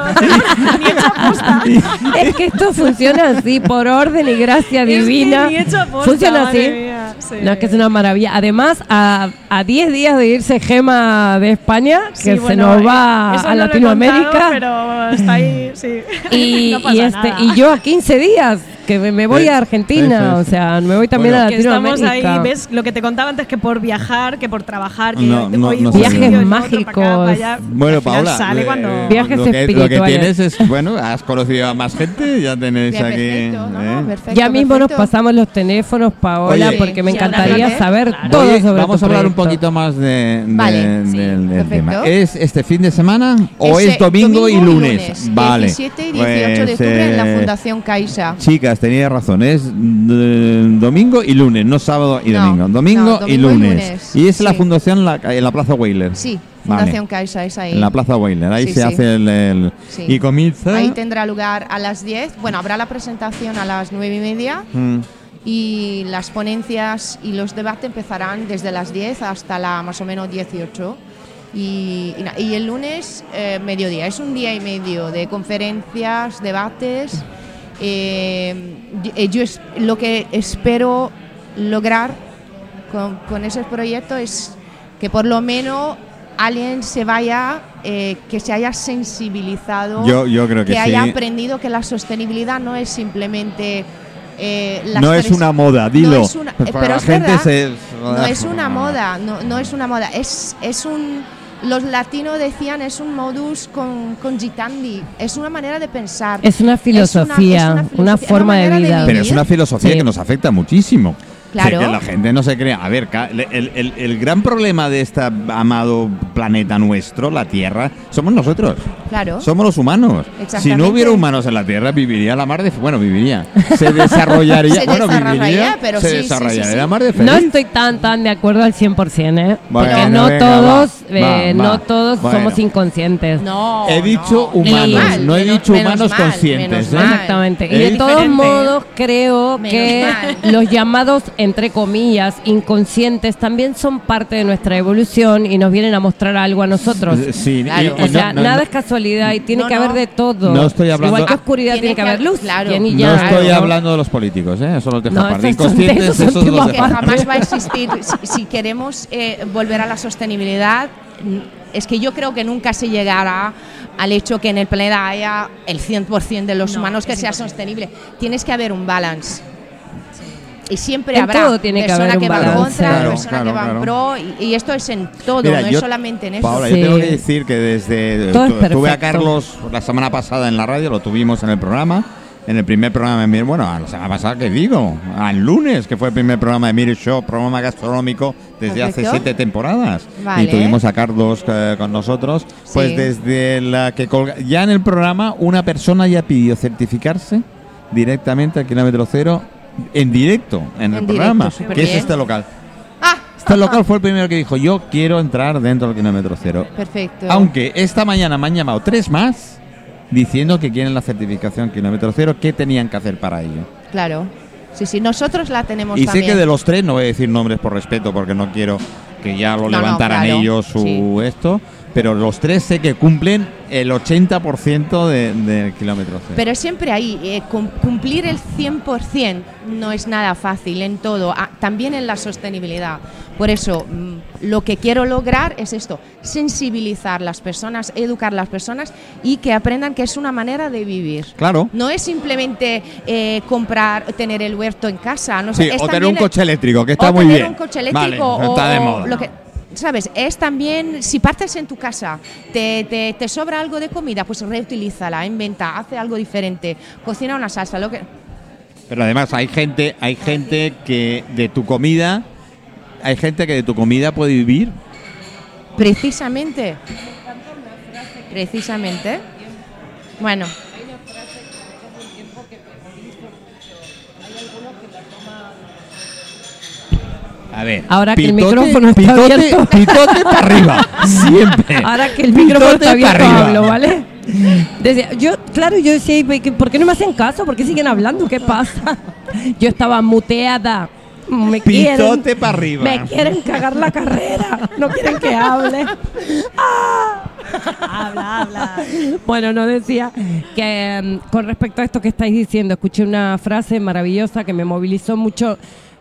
Speaker 3: Ni.
Speaker 2: Es que esto funciona así, por orden y gracia
Speaker 3: Es que
Speaker 2: divina. funciona así.
Speaker 3: mía, sí.
Speaker 2: No, es que es una maravilla. Además, a a 10 días de irse Gema de España, que
Speaker 3: Sí,
Speaker 2: se
Speaker 3: bueno,
Speaker 2: nos va
Speaker 3: eso
Speaker 2: a
Speaker 3: no lo he
Speaker 2: Latinoamérica.
Speaker 3: contado, pero está ahí, sí.
Speaker 2: Y,
Speaker 3: No
Speaker 2: y este y yo a 15 días que me, me voy
Speaker 1: Eh,
Speaker 2: a Argentina,
Speaker 1: eso
Speaker 2: o sea, me voy también
Speaker 1: Bueno.
Speaker 2: a
Speaker 3: que estamos
Speaker 2: Latinoamérica.
Speaker 3: ahí, ves lo que te contaba antes que por viajar, que por trabajar, que
Speaker 1: No, no, no Viajes
Speaker 3: otro, para acá,
Speaker 2: mágicos.
Speaker 3: para.
Speaker 1: Bueno, Paula,
Speaker 3: sale
Speaker 1: eh,
Speaker 3: cuando
Speaker 2: Viajes
Speaker 1: lo, que, lo que
Speaker 2: espirituales.
Speaker 1: tienes es, bueno, has conocido a más gente, ya tenéis aquí.
Speaker 4: perfecto,
Speaker 1: ¿eh?
Speaker 4: perfecto,
Speaker 2: ya mismo nos
Speaker 4: perfecto.
Speaker 2: pasamos los teléfonos, Paola,
Speaker 1: Oye.
Speaker 2: porque me encantaría saber
Speaker 3: Claro.
Speaker 2: todo
Speaker 1: Oye,
Speaker 2: sobre
Speaker 1: vamos a hablar un poquito más de, de-
Speaker 4: Vale, sí,
Speaker 1: del, tema. ¿Es este fin de semana o
Speaker 4: Ese
Speaker 1: es domingo, y lunes? Vale.
Speaker 4: 17 y 18 de
Speaker 1: Pues,
Speaker 4: octubre en la
Speaker 1: eh,
Speaker 4: Fundación Caixa.
Speaker 1: Chicas, tenía razón, es eh, domingo y lunes, no sábado y
Speaker 4: No,
Speaker 1: domingo. Domingo,
Speaker 4: no,
Speaker 1: y,
Speaker 4: domingo y
Speaker 1: lunes.
Speaker 4: lunes,
Speaker 1: Y es la fundación la- en la Plaza Weiler.
Speaker 4: Sí,
Speaker 1: Vale.
Speaker 4: Fundación Caixa es ahí.
Speaker 1: En la Plaza Weiler, ahí
Speaker 4: Sí,
Speaker 1: se
Speaker 4: sí.
Speaker 1: hace el, el-
Speaker 4: Sí.
Speaker 1: Y comienza...
Speaker 4: Ahí tendrá lugar a las 10. Bueno, habrá la presentación a las 9 y media
Speaker 1: Mm,
Speaker 4: y las ponencias y los debates empezarán desde las 10 hasta la más o menos 18. Y, y y el lunes, eh, mediodía. Es un día y medio de conferencias, debates. Eh, yo es- lo que espero lograr con, con ese proyecto es que por lo menos alguien se vaya, eh, que se haya sensibilizado
Speaker 1: Yo, yo creo que,
Speaker 4: que
Speaker 1: sí.
Speaker 4: haya aprendido que la sostenibilidad no es simplemente eh, las
Speaker 1: No es una moda, dilo.
Speaker 4: No es una-
Speaker 1: Pues para
Speaker 4: pero
Speaker 1: la
Speaker 4: es
Speaker 1: gente
Speaker 4: verdad,
Speaker 1: se-
Speaker 4: no es una moda, no, no es una moda, es, es un los latinos decían es un modus con, con gitandi, es una manera de pensar.
Speaker 2: Es una filosofía,
Speaker 4: es
Speaker 2: una,
Speaker 4: filosofía,
Speaker 2: forma de vida.
Speaker 1: Pero es una filosofía
Speaker 2: Sí.
Speaker 1: que nos afecta muchísimo.
Speaker 4: Claro.
Speaker 1: Que la gente no se crea. A ver, el, el- el gran problema de este amado planeta nuestro, la Tierra, somos nosotros.
Speaker 4: Claro.
Speaker 1: Somos los humanos. Si
Speaker 4: Exactamente.
Speaker 1: no hubiera humanos en la Tierra, viviría la mar de... Bueno, viviría. Se desarrollaría...
Speaker 4: Se
Speaker 1: bueno,
Speaker 4: desarrollaría,
Speaker 1: viviría,
Speaker 4: pero
Speaker 1: se
Speaker 4: sí, sí,
Speaker 1: desarrollaría
Speaker 4: sí, sí.
Speaker 1: la mar de feliz.
Speaker 2: No estoy tan tan de acuerdo al 100%, ¿eh?
Speaker 1: Bueno,
Speaker 2: Porque no
Speaker 1: venga,
Speaker 2: todos,
Speaker 1: va,
Speaker 2: eh,
Speaker 1: va,
Speaker 2: no
Speaker 1: va.
Speaker 2: todos
Speaker 1: Bueno.
Speaker 2: somos inconscientes.
Speaker 4: No.
Speaker 1: He dicho
Speaker 4: no.
Speaker 1: humanos,
Speaker 2: mal,
Speaker 1: no he
Speaker 4: menos-
Speaker 1: dicho humanos
Speaker 4: mal,
Speaker 1: conscientes. ¿eh?
Speaker 2: Exactamente. Y de todos modos, creo
Speaker 4: Menos
Speaker 2: que
Speaker 4: mal.
Speaker 2: los llamados, entre comillas, inconscientes también son parte de nuestra evolución y nos vienen a mostrar algo a nosotros.
Speaker 1: Sí, y-
Speaker 4: Claro.
Speaker 1: y
Speaker 2: O
Speaker 1: no-
Speaker 2: sea,
Speaker 1: no-
Speaker 2: nada
Speaker 1: no-
Speaker 2: es casualidad. y tiene
Speaker 4: No,
Speaker 2: que haber de todo.
Speaker 1: No estoy hablando-
Speaker 2: Igual que oscuridad
Speaker 4: Tiene
Speaker 2: tiene que haber luz.
Speaker 4: claro.
Speaker 2: bien y
Speaker 1: No estoy hablando de los políticos, ¿eh? eso lo dejo
Speaker 2: No,
Speaker 1: aparte.
Speaker 2: esos son-
Speaker 1: Inconscientes,
Speaker 2: esos son
Speaker 1: esos los
Speaker 2: temas
Speaker 1: dejo
Speaker 4: que jamás va a existir. Si, si queremos eh, volver a la sostenibilidad, es que yo creo que nunca se llegará al hecho que en el planeta haya el 100% de los
Speaker 3: No,
Speaker 4: humanos que sea
Speaker 3: imposible.
Speaker 4: sostenible. Tienes que haber un balance. Y siempre
Speaker 2: En
Speaker 4: habrá
Speaker 2: todo tiene que
Speaker 4: persona
Speaker 2: haber un
Speaker 4: que va contra,
Speaker 1: Claro,
Speaker 4: persona
Speaker 1: claro,
Speaker 4: que va
Speaker 1: claro.
Speaker 4: en pro, y, y esto es en todo,
Speaker 1: Mira,
Speaker 4: no
Speaker 1: yo-
Speaker 4: es solamente en eso.
Speaker 1: Paula,
Speaker 2: Sí.
Speaker 1: yo tengo que decir que desde
Speaker 2: Todo
Speaker 1: tu- tuve a. Carlos la semana pasada en la radio, lo tuvimos en el programa, en el primer programa de Mir, bueno, la semana pasada que digo, al lunes, que fue el primer programa de Mir Show, programa gastronómico desde hace siete temporadas.
Speaker 4: Vale.
Speaker 1: Y tuvimos a Carlos eh, con nosotros. Pues
Speaker 4: Sí.
Speaker 1: desde la que colga- ya en el programa una persona ya pidió certificarse directamente al kilómetro cero en directo en, el
Speaker 4: En
Speaker 1: programa,
Speaker 4: directo,
Speaker 1: que es este local.
Speaker 4: Ah,
Speaker 1: Este local fue el primero que dijo, yo quiero entrar dentro del kilómetro cero.
Speaker 4: perfecto.
Speaker 1: Aunque esta mañana me han llamado tres más diciendo que quieren la certificación kilómetro cero, ¿qué tenían que hacer para ello?
Speaker 4: Claro. Sí, sí, nosotros la tenemos
Speaker 1: Y sé que de los tres, no voy a decir nombres por respeto porque no quiero que ya lo
Speaker 4: No, no,
Speaker 1: levantaran
Speaker 4: claro,
Speaker 1: ellos su
Speaker 4: sí.
Speaker 1: esto, pero los tres sé que cumplen el 80% de- del kilómetro cero.
Speaker 4: Pero siempre ahí, eh, cum- cumplir el 100% no es nada fácil en todo, también en la sostenibilidad. Por eso, mm, lo que quiero lograr es esto, sensibilizar las personas, educar las personas y que aprendan que es una manera de vivir.
Speaker 1: claro.
Speaker 4: No es simplemente eh, comprar, tener el huerto en casa. No sé,
Speaker 1: Sí,
Speaker 4: es
Speaker 1: o tener un coche eléctrico, que está
Speaker 4: o
Speaker 1: muy
Speaker 4: tener
Speaker 1: bien.
Speaker 4: un coche
Speaker 1: Vale,
Speaker 4: eléctrico o,
Speaker 1: está de
Speaker 4: o
Speaker 1: moda.
Speaker 4: lo que sabes es también si partes en tu casa te, te, te sobra algo de comida pues reutilízala inventa hace algo diferente cocina una salsa lo que
Speaker 1: Pero además hay gente, hay gente que de tu comida, hay gente que de tu comida puede vivir.
Speaker 4: precisamente. Precisamente. Bueno
Speaker 1: A ver.
Speaker 2: Ahora que el micrófono está
Speaker 1: pitote,
Speaker 2: abierto.
Speaker 1: Pitote para arriba. Siempre.
Speaker 2: Ahora que el micrófono
Speaker 1: Pitote
Speaker 2: está abierto, hablo, ¿vale? Decía, yo, claro, yo decía, "¿Y qué- ¿por qué no me hacen caso? ¿Por qué siguen hablando? ¿Qué pasa? Yo estaba muteada. Me quieren,
Speaker 1: Pitote para arriba.
Speaker 2: me quieren cagar la carrera. No quieren que hable. ¡Ah!
Speaker 3: Habla, habla.
Speaker 2: Bueno, no decía que mm, con respecto a esto que estáis diciendo, escuché una frase maravillosa que me movilizó mucho.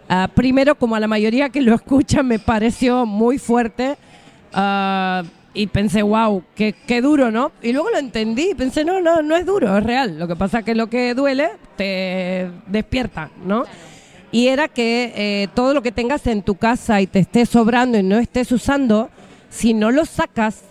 Speaker 2: Ah, primero, como a la mayoría que lo escuchan, me pareció muy fuerte. ah, y pensé, wow, qué, qué duro, ¿no? Y luego lo entendí y pensé, no, no, no es duro, es real. Lo que pasa es que lo que duele te despierta, ¿no? Y era que eh, todo lo que tengas en tu casa y te esté sobrando y no estés usando, si no lo sacas,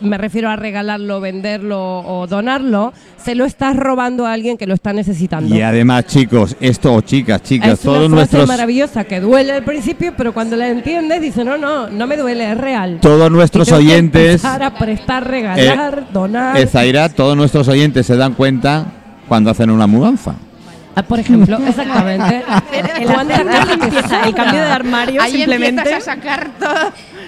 Speaker 2: me refiero a regalarlo, venderlo o donarlo, se lo estás robando a alguien que lo está necesitando.
Speaker 1: Y además, chicos, esto, o chicas, chicas,
Speaker 2: es una
Speaker 1: todos
Speaker 2: frase
Speaker 1: nuestros,
Speaker 2: maravillosa que duele al principio, pero cuando la entiendes dices, no, no, no me duele, es real.
Speaker 1: todos nuestros oyentes,
Speaker 2: empezar a prestar, regalar, donar.
Speaker 1: eh, Zaira, todos nuestros oyentes se dan cuenta cuando hacen una mudanza.
Speaker 2: Ah, por ejemplo, exactamente.
Speaker 3: El
Speaker 2: ¿Cuánta
Speaker 3: hacer una limpieza, el
Speaker 2: saca?
Speaker 3: cambio de armario
Speaker 4: ahí
Speaker 3: simplemente.
Speaker 4: empiezas a sacar todo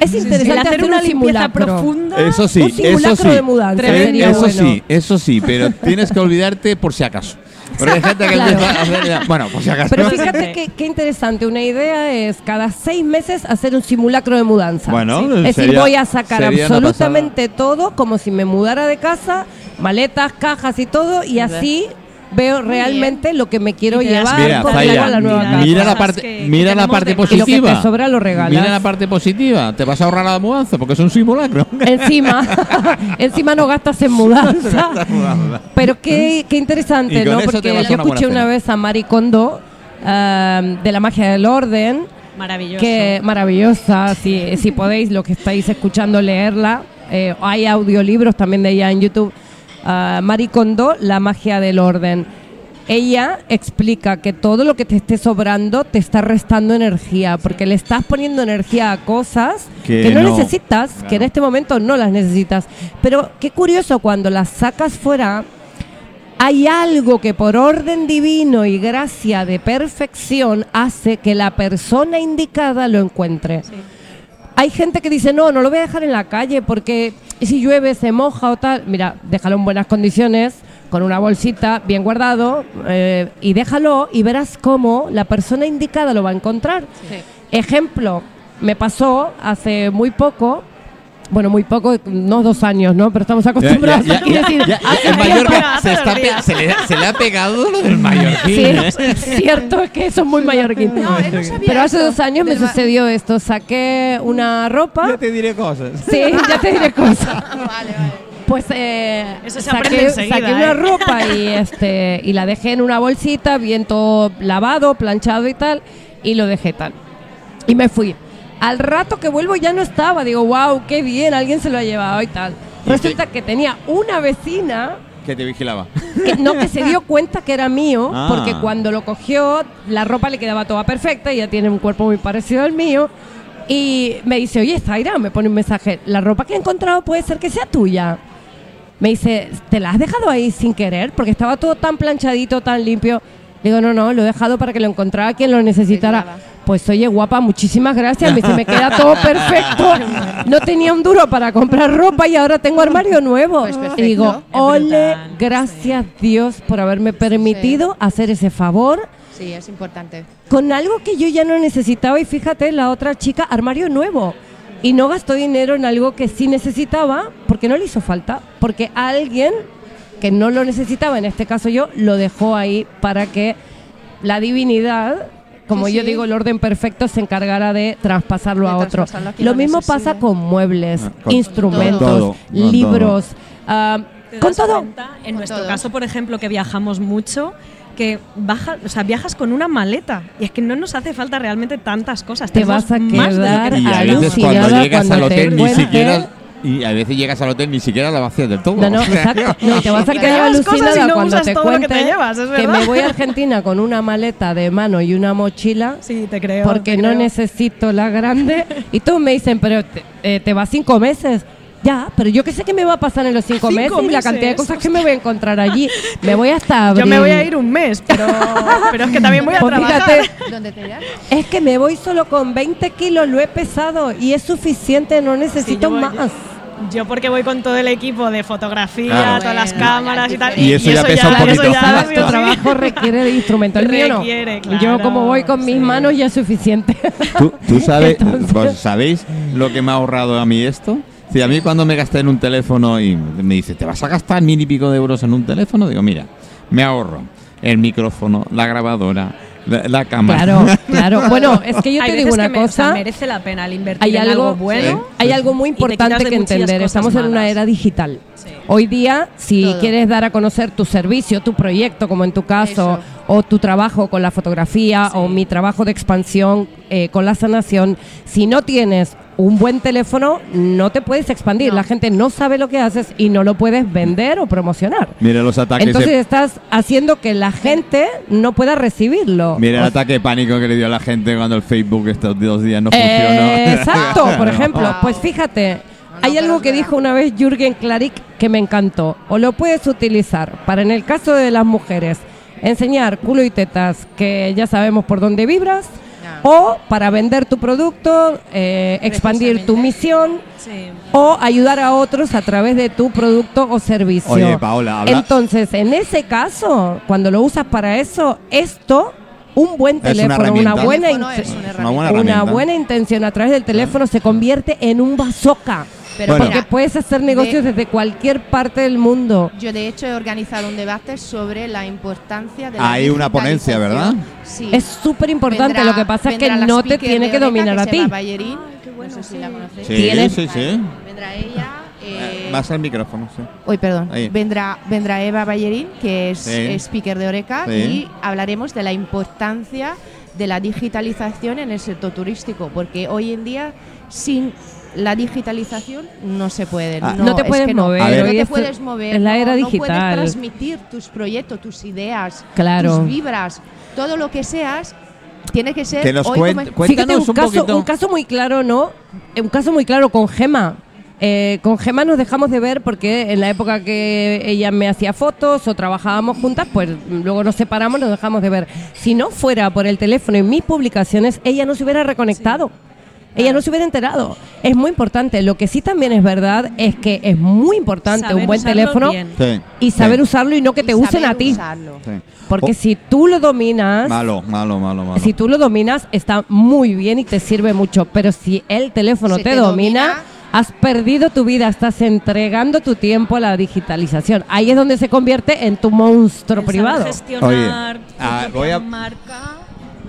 Speaker 2: Es interesante
Speaker 3: el hacer una
Speaker 2: un
Speaker 3: limpieza profunda.
Speaker 1: Eso sí,
Speaker 2: un simulacro
Speaker 1: eso sí.
Speaker 2: de mudanza
Speaker 1: Eh, eso
Speaker 2: bueno.
Speaker 1: sí, eso sí, pero tienes que olvidarte por si acaso. Porque hay gente que
Speaker 2: Claro.
Speaker 1: empieza a hacer, bueno, por si acaso.
Speaker 2: Pero fíjate qué, qué interesante, una idea es cada seis meses hacer un simulacro de mudanza.
Speaker 1: Bueno,
Speaker 2: es decir, voy a sacar absolutamente todo como si me mudara de casa, maletas, cajas y todo, y así veo realmente lo que me quiero llevar
Speaker 1: Mira, Zaira,
Speaker 2: la nueva
Speaker 3: mira,
Speaker 2: casa.
Speaker 1: mira la parte,
Speaker 3: que- que
Speaker 1: mira la parte
Speaker 3: de-
Speaker 2: Y lo que
Speaker 1: positiva.
Speaker 2: te sobra lo regalas.
Speaker 1: Mira la parte positiva. Te vas a ahorrar la mudanza porque es un simulacro.
Speaker 2: Encima, encima no gastas en mudanza. Pero qué, qué interesante, ¿no? Porque yo escuché una vez a Marie Kondo de la magia del orden
Speaker 3: Maravilloso.
Speaker 2: que maravillosa, si, si podéis, lo que estáis escuchando, leerla. Eh, hay audiolibros también de ella en YouTube. Ah, Marie Kondo, La magia del orden. Ella explica que todo lo que te esté sobrando te está restando energía, porque le estás poniendo energía a cosas
Speaker 1: Que
Speaker 2: que, no,
Speaker 1: no.
Speaker 2: necesitas, que en este momento no las necesitas. Pero qué curioso, cuando las sacas fuera, hay algo que por orden divino y gracia de perfección hace que la persona indicada lo encuentre. Hay gente que dice, no, no lo voy a dejar en la calle porque si llueve se moja o tal. Mira, déjalo en buenas condiciones, con una bolsita bien guardado eh, y déjalo y verás cómo la persona indicada lo va a encontrar. Ejemplo, me pasó hace muy poco Bueno, muy poco, no dos años, ¿no? Pero estamos acostumbrados
Speaker 1: Ya, ya,
Speaker 2: a decir,
Speaker 1: ya,
Speaker 2: tiempo.
Speaker 1: Mallorca se, está pe- se le, se le ha pegado lo del mallorquín.
Speaker 2: Sí,
Speaker 1: ¿eh?
Speaker 2: es cierto es que eso es muy mallorquín.
Speaker 4: No, él no sabía
Speaker 2: Pero hace dos años me sucedió esto. Saqué una ropa.
Speaker 1: Ya te diré cosas.
Speaker 2: Sí, ya te diré cosas.
Speaker 4: Vale, vale.
Speaker 2: Pues eh,
Speaker 3: Eso se aprende enseguida,
Speaker 2: saqué una
Speaker 3: ¿eh?
Speaker 2: ropa y este y la dejé en una bolsita, bien todo lavado, planchado y tal, y lo dejé tal. Y me fui. Al rato que vuelvo ya no estaba. Digo, wow, qué bien, alguien se lo ha llevado y tal.
Speaker 1: ¿Y
Speaker 2: Resulta que tenía una vecina
Speaker 1: Que te vigilaba.
Speaker 2: que, no, que se dio cuenta que era mío,
Speaker 1: Ah.
Speaker 2: porque cuando lo cogió, la ropa le quedaba toda perfecta, ella tiene un cuerpo muy parecido al mío. Y me dice, oye, Zaira, me pone un mensaje, la ropa que he encontrado puede ser que sea tuya. Me dice, ¿te la has dejado ahí sin querer? Porque estaba todo tan planchadito, tan limpio. Digo, no, no, lo he dejado para que lo encontrara quien lo necesitara. Pues oye, guapa, muchísimas gracias. Me dice, me queda todo perfecto. No tenía un duro para comprar ropa y ahora tengo armario nuevo.
Speaker 4: Pues perfecto.
Speaker 2: y digo, ole,
Speaker 3: brutal,
Speaker 2: gracias Dios por haberme permitido hacer ese favor
Speaker 4: Sí, es importante.
Speaker 2: con algo que yo ya no necesitaba. Y fíjate, la otra chica, armario nuevo. Y no gastó dinero en algo que sí necesitaba porque no le hizo falta. Porque alguien que no lo necesitaba, en este caso yo, lo dejó ahí para que la divinidad, como
Speaker 4: Sí,
Speaker 2: yo
Speaker 4: sí.
Speaker 2: digo, el orden perfecto se encargara de traspasarlo
Speaker 4: De
Speaker 2: a otro. Lo mismo pasa con muebles,
Speaker 1: Ah, con
Speaker 2: instrumentos,
Speaker 1: todo,
Speaker 2: libros, ah,
Speaker 3: ¿Te
Speaker 2: con
Speaker 3: das
Speaker 2: todo.
Speaker 3: cuenta? En
Speaker 4: Con
Speaker 3: nuestro
Speaker 4: todo.
Speaker 3: caso, por ejemplo, que viajamos mucho, que baja, o sea, viajas con una maleta y es que no nos hace falta realmente tantas cosas.
Speaker 2: Te
Speaker 3: Tenemos
Speaker 2: vas a quedar
Speaker 1: Y a veces cuando llegas
Speaker 2: cuando
Speaker 1: al
Speaker 2: te
Speaker 1: hotel ni siquiera. Y a veces llegas al hotel ni siquiera la vacías del todo.
Speaker 2: No, no, exacto. No, y te vas a quedar alucinada
Speaker 3: no
Speaker 2: cuando
Speaker 3: usas
Speaker 2: te
Speaker 3: todo lo que
Speaker 2: cuente
Speaker 3: te llevas, es
Speaker 2: que me voy a Argentina con una maleta de mano y una mochila
Speaker 3: Sí, te creo.
Speaker 2: porque
Speaker 3: te
Speaker 2: no
Speaker 3: creo.
Speaker 2: necesito la grande. Y todos me dicen, pero te, eh, te vas cinco meses. Ya, pero yo qué sé qué me va a pasar en los cinco,
Speaker 3: Cinco
Speaker 2: meses y la cantidad de
Speaker 3: meses,
Speaker 2: cosas que me voy a encontrar allí. Me voy hasta abril.
Speaker 3: Yo me voy a ir un mes, pero, pero es que también voy a
Speaker 2: Pues
Speaker 3: trabajar.
Speaker 2: fíjate,
Speaker 4: ¿Dónde te irás?
Speaker 2: es que me voy solo con 20 kilos, lo he pesado y es suficiente, no necesito
Speaker 3: yo voy-
Speaker 2: más.
Speaker 3: Yo porque voy con todo el equipo de fotografía,
Speaker 1: Claro.
Speaker 3: todas las
Speaker 4: Bueno,
Speaker 3: cámaras y tal.
Speaker 1: Y eso ya pesa un
Speaker 3: eso
Speaker 1: poquito.
Speaker 3: ya,
Speaker 2: Sabes,
Speaker 3: sí,
Speaker 2: tu
Speaker 3: sí.
Speaker 2: trabajo requiere de instrumentos. El mío no.
Speaker 3: Requiere,
Speaker 2: Yo
Speaker 3: claro,
Speaker 2: como voy con mis
Speaker 3: sí.
Speaker 2: manos ya es suficiente.
Speaker 1: ¿Tú, tú sabes,
Speaker 2: Entonces-
Speaker 1: sabéis lo que me ha ahorrado a mí esto? Sí, a mí cuando me gasté en un teléfono y me dice, ¿te vas a gastar mil y pico de euros en un teléfono? Digo, mira, me ahorro el micrófono, la grabadora, la, la cámara.
Speaker 2: Claro, claro. Bueno, es que yo
Speaker 3: Hay
Speaker 2: te digo una
Speaker 3: que me- o sea,
Speaker 2: cosa.
Speaker 3: merece la pena el invertir
Speaker 2: Hay
Speaker 3: en
Speaker 2: algo,
Speaker 3: bueno.
Speaker 2: hay algo muy importante que entender. Estamos en una era digital.
Speaker 3: Sí.
Speaker 2: Hoy día, si
Speaker 4: Todo.
Speaker 2: quieres dar a conocer tu servicio, tu proyecto, como en tu caso,
Speaker 4: Eso.
Speaker 2: O tu trabajo con la fotografía,
Speaker 3: Sí.
Speaker 2: o mi trabajo de expansión eh, con la sanación, si no tienes un buen teléfono, no te puedes expandir.
Speaker 4: No.
Speaker 2: La gente no sabe lo que haces y no lo puedes vender o promocionar.
Speaker 1: Mira los ataques
Speaker 2: Entonces
Speaker 1: de...
Speaker 2: estás haciendo que la gente no pueda recibirlo.
Speaker 1: Mira el
Speaker 2: O
Speaker 1: ataque de pánico que le dio a la gente cuando el Facebook estos dos días no
Speaker 2: Eh,
Speaker 1: funcionó.
Speaker 2: exacto, por ejemplo.
Speaker 4: Wow.
Speaker 2: Pues fíjate,
Speaker 4: No,
Speaker 2: hay algo que dijo una vez Jürgen Klarik que me encantó. O lo puedes utilizar para, en el caso de las mujeres, enseñar culo y tetas, que ya sabemos por dónde vibras,
Speaker 4: Ya.
Speaker 2: o para vender tu producto, eh, expandir tu misión,
Speaker 3: Sí.
Speaker 2: o ayudar a otros a través de tu producto o servicio.
Speaker 1: Oye, Paola, habla-
Speaker 2: Entonces, en ese caso, cuando lo usas para eso, esto, un buen
Speaker 1: una
Speaker 2: teléfono, una, buena,
Speaker 4: una
Speaker 1: buena
Speaker 2: una buena intención a través del teléfono se convierte en un bazooka.
Speaker 4: Pero
Speaker 1: Bueno.
Speaker 2: Porque puedes hacer negocios
Speaker 4: de-
Speaker 2: desde cualquier parte del mundo.
Speaker 4: Yo de hecho he organizado un debate sobre la importancia de la
Speaker 1: Hay una ponencia, ¿verdad?
Speaker 4: Sí.
Speaker 2: Es súper importante. Lo que pasa es que no te tiene que dominar a
Speaker 4: se
Speaker 2: ti.
Speaker 4: Ballerín.
Speaker 3: bueno,
Speaker 4: no sé si la conocéis.
Speaker 1: Sí,
Speaker 2: Tienes-
Speaker 1: sí, sí.
Speaker 4: Vendrá ella. eh,
Speaker 1: Más al micrófono, sí.
Speaker 4: Uy, perdón.
Speaker 1: Ahí.
Speaker 4: Vendrá, vendrá Eva Ballerín, que es
Speaker 1: Sí.
Speaker 4: speaker de Oreca,
Speaker 1: Sí.
Speaker 4: y hablaremos de la importancia de la digitalización en el sector turístico, porque hoy en día sin la digitalización no se puede.
Speaker 1: Ah.
Speaker 2: No te
Speaker 4: es
Speaker 2: puedes
Speaker 4: que no.
Speaker 2: mover.
Speaker 4: No te
Speaker 2: es-
Speaker 4: puedes mover.
Speaker 2: es la
Speaker 4: no-
Speaker 2: era
Speaker 4: no
Speaker 2: digital.
Speaker 4: puedes transmitir tus proyectos, tus ideas,
Speaker 2: Claro.
Speaker 4: tus vibras, todo lo que seas. Tiene que ser
Speaker 1: Que nos
Speaker 4: hoy
Speaker 1: cuen-
Speaker 4: como-
Speaker 2: Fíjate, un,
Speaker 1: un
Speaker 2: caso,
Speaker 1: poquito.
Speaker 2: un caso muy claro, ¿no? Un caso muy claro con Gema. Eh, con Gema nos dejamos de ver porque en la época que ella me hacía fotos o trabajábamos juntas, pues luego nos separamos, nos dejamos de ver. Si no fuera por el teléfono y mis publicaciones, ella no se hubiera reconectado. Ella no se hubiera enterado. Es muy importante. Lo que sí también es verdad es que es muy importante
Speaker 3: Saber
Speaker 2: un buen
Speaker 3: usarlo
Speaker 2: teléfono
Speaker 3: bien.
Speaker 1: Sí.
Speaker 2: y saber
Speaker 1: Sí.
Speaker 2: usarlo y no que
Speaker 4: y
Speaker 2: te usen
Speaker 4: saber
Speaker 2: a ti.
Speaker 4: usarlo.
Speaker 1: Sí.
Speaker 2: Porque
Speaker 1: Oh,
Speaker 2: si tú lo dominas,
Speaker 1: Malo, malo, malo, malo.
Speaker 2: si tú lo dominas, está muy bien y te sirve mucho. Pero si el teléfono
Speaker 4: Si
Speaker 2: te,
Speaker 4: te
Speaker 2: domina,
Speaker 4: domina,
Speaker 2: has perdido tu vida, estás entregando tu tiempo a la digitalización. Ahí es donde se convierte en tu monstruo
Speaker 3: El
Speaker 2: privado.
Speaker 3: gestionar
Speaker 1: Oye,
Speaker 3: tu
Speaker 1: ah,
Speaker 3: propia
Speaker 1: voy a-
Speaker 3: marca,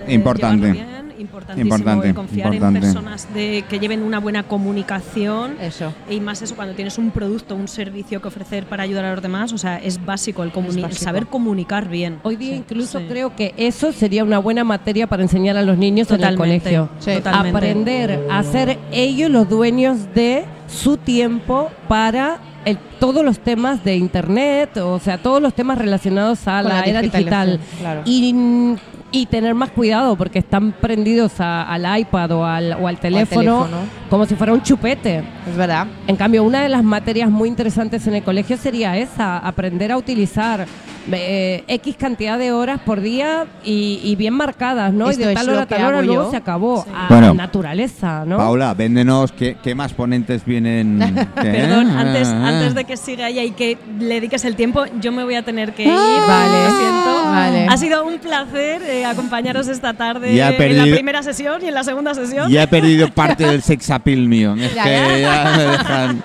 Speaker 3: eh,
Speaker 1: Importante.
Speaker 3: Importantísimo,
Speaker 1: Importante,
Speaker 3: el confiar
Speaker 1: importante.
Speaker 3: en personas de, que lleven una buena comunicación.
Speaker 4: Eso.
Speaker 3: Y más eso cuando tienes un producto, un servicio que ofrecer para ayudar a los demás, o sea, es básico el, comuni- el
Speaker 4: básico.
Speaker 3: saber comunicar bien.
Speaker 2: Hoy día incluso
Speaker 3: Sí.
Speaker 2: creo que eso sería una buena materia para enseñar a los niños en el
Speaker 3: Totalmente,
Speaker 2: colegio.
Speaker 4: Sí.
Speaker 3: totalmente.
Speaker 2: Aprender a ser ellos los dueños de su tiempo para el- todos los temas de internet, o sea, todos los temas relacionados a la,
Speaker 4: la
Speaker 2: era digital.
Speaker 4: claro.
Speaker 2: Y, y tener más cuidado porque están prendidos a- al iPad o al, o al teléfono,
Speaker 4: teléfono.
Speaker 2: como si fuera un chupete.
Speaker 4: Es verdad.
Speaker 2: En cambio, una de las materias muy interesantes en el colegio sería esa, aprender a utilizar eh, X cantidad de horas por día y, y bien marcadas, ¿no?
Speaker 4: Esto
Speaker 2: y de tal hora a tal hora luego
Speaker 4: yo.
Speaker 2: se acabó.
Speaker 3: Sí.
Speaker 2: A
Speaker 1: Bueno.
Speaker 2: naturaleza, ¿no?
Speaker 1: Paula, véndenos qué, qué más ponentes vienen. ¿Qué?
Speaker 3: Perdón, antes,
Speaker 1: Ah,
Speaker 3: antes de que siga ella y que le dediques el tiempo, yo me voy a tener que ir.
Speaker 4: Vale.
Speaker 3: Lo siento.
Speaker 4: Vale.
Speaker 3: Ha sido un placer eh, acomparos esta tarde
Speaker 1: Ya
Speaker 3: en
Speaker 1: perdido-
Speaker 3: la primera sesión y en la segunda sesión.
Speaker 1: Ya he perdido parte del sex appeal mío. Es
Speaker 4: Ya,
Speaker 1: que
Speaker 4: ya.
Speaker 1: ya me dejan.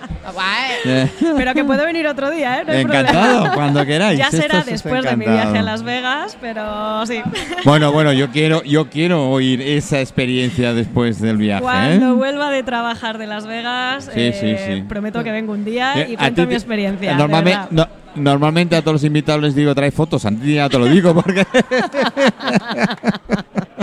Speaker 3: Pero que puede venir otro día, ¿eh? No hay
Speaker 1: Encantado,
Speaker 3: problema.
Speaker 1: cuando queráis.
Speaker 3: Ya será
Speaker 1: es
Speaker 3: después de mi viaje a Las Vegas, pero sí.
Speaker 1: Bueno, bueno, yo quiero, yo quiero oír esa experiencia después del viaje.
Speaker 3: Cuando
Speaker 1: ¿eh?
Speaker 3: vuelva de trabajar de Las Vegas,
Speaker 1: Sí,
Speaker 3: eh,
Speaker 1: sí, sí.
Speaker 3: prometo que vengo un día
Speaker 1: Eh,
Speaker 3: y cuento mi experiencia.
Speaker 1: Normalmente, no- normalmente a todos los invitados les digo trae fotos. A ti ya te lo digo porque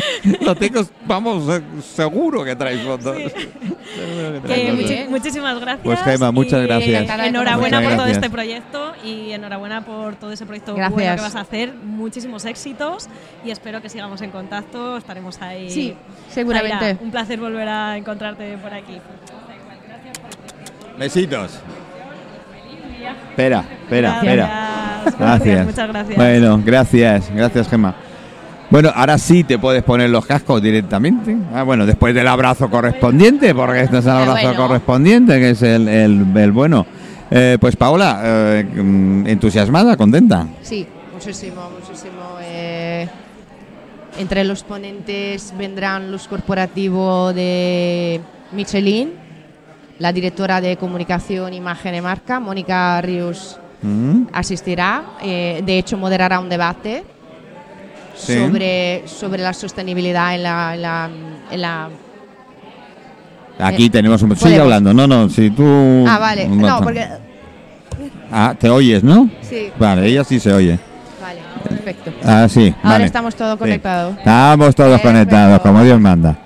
Speaker 1: lo tengo, vamos, eh, seguro que traes fotos. Seguro que traes fotos.
Speaker 3: muchísimas gracias.
Speaker 1: Pues, Gemma, muchas gracias.
Speaker 3: Enhorabuena
Speaker 1: conocer.
Speaker 3: por todo
Speaker 1: Muchas
Speaker 3: este
Speaker 1: gracias.
Speaker 3: proyecto y enhorabuena por todo ese proyecto
Speaker 4: Gracias.
Speaker 3: bueno que vas a hacer. Muchísimos éxitos y espero que sigamos en contacto. Estaremos ahí.
Speaker 4: Sí, seguramente.
Speaker 3: Zaira, un placer volver a encontrarte por aquí.
Speaker 1: Besitos. Espera, espera,
Speaker 3: Gracias.
Speaker 1: espera.
Speaker 3: Gracias, muchas gracias.
Speaker 1: Bueno, gracias, gracias, Gemma. Bueno, ahora sí te puedes poner los cascos directamente. Ah, bueno, después del abrazo correspondiente, porque este es el abrazo
Speaker 4: bueno.
Speaker 1: correspondiente, que es el, el- el bueno. Eh, pues Paola, eh, entusiasmada, contenta.
Speaker 4: Sí, muchísimo, muchísimo. eh, entre los ponentes vendrán los corporativos de Michelin, la directora de comunicación, imagen y marca, Mónica Ríos,
Speaker 1: Mm,
Speaker 4: asistirá. eh, de hecho, moderará un debate
Speaker 1: Sí.
Speaker 4: sobre, sobre la sostenibilidad en la, en la, en la-
Speaker 1: Aquí
Speaker 4: Eh,
Speaker 1: tenemos un... Sigue hablando, no, no, si tú...
Speaker 4: Ah, vale. No, porque...
Speaker 1: Ah, te oyes, ¿no?
Speaker 4: Sí,
Speaker 1: Vale, ella sí se oye.
Speaker 4: vale, perfecto.
Speaker 1: Ah, sí.
Speaker 4: Ahora
Speaker 1: vale.
Speaker 4: estamos todos
Speaker 1: Sí.
Speaker 4: conectados.
Speaker 1: Estamos todos
Speaker 4: Perfecto.
Speaker 1: conectados, como Dios manda.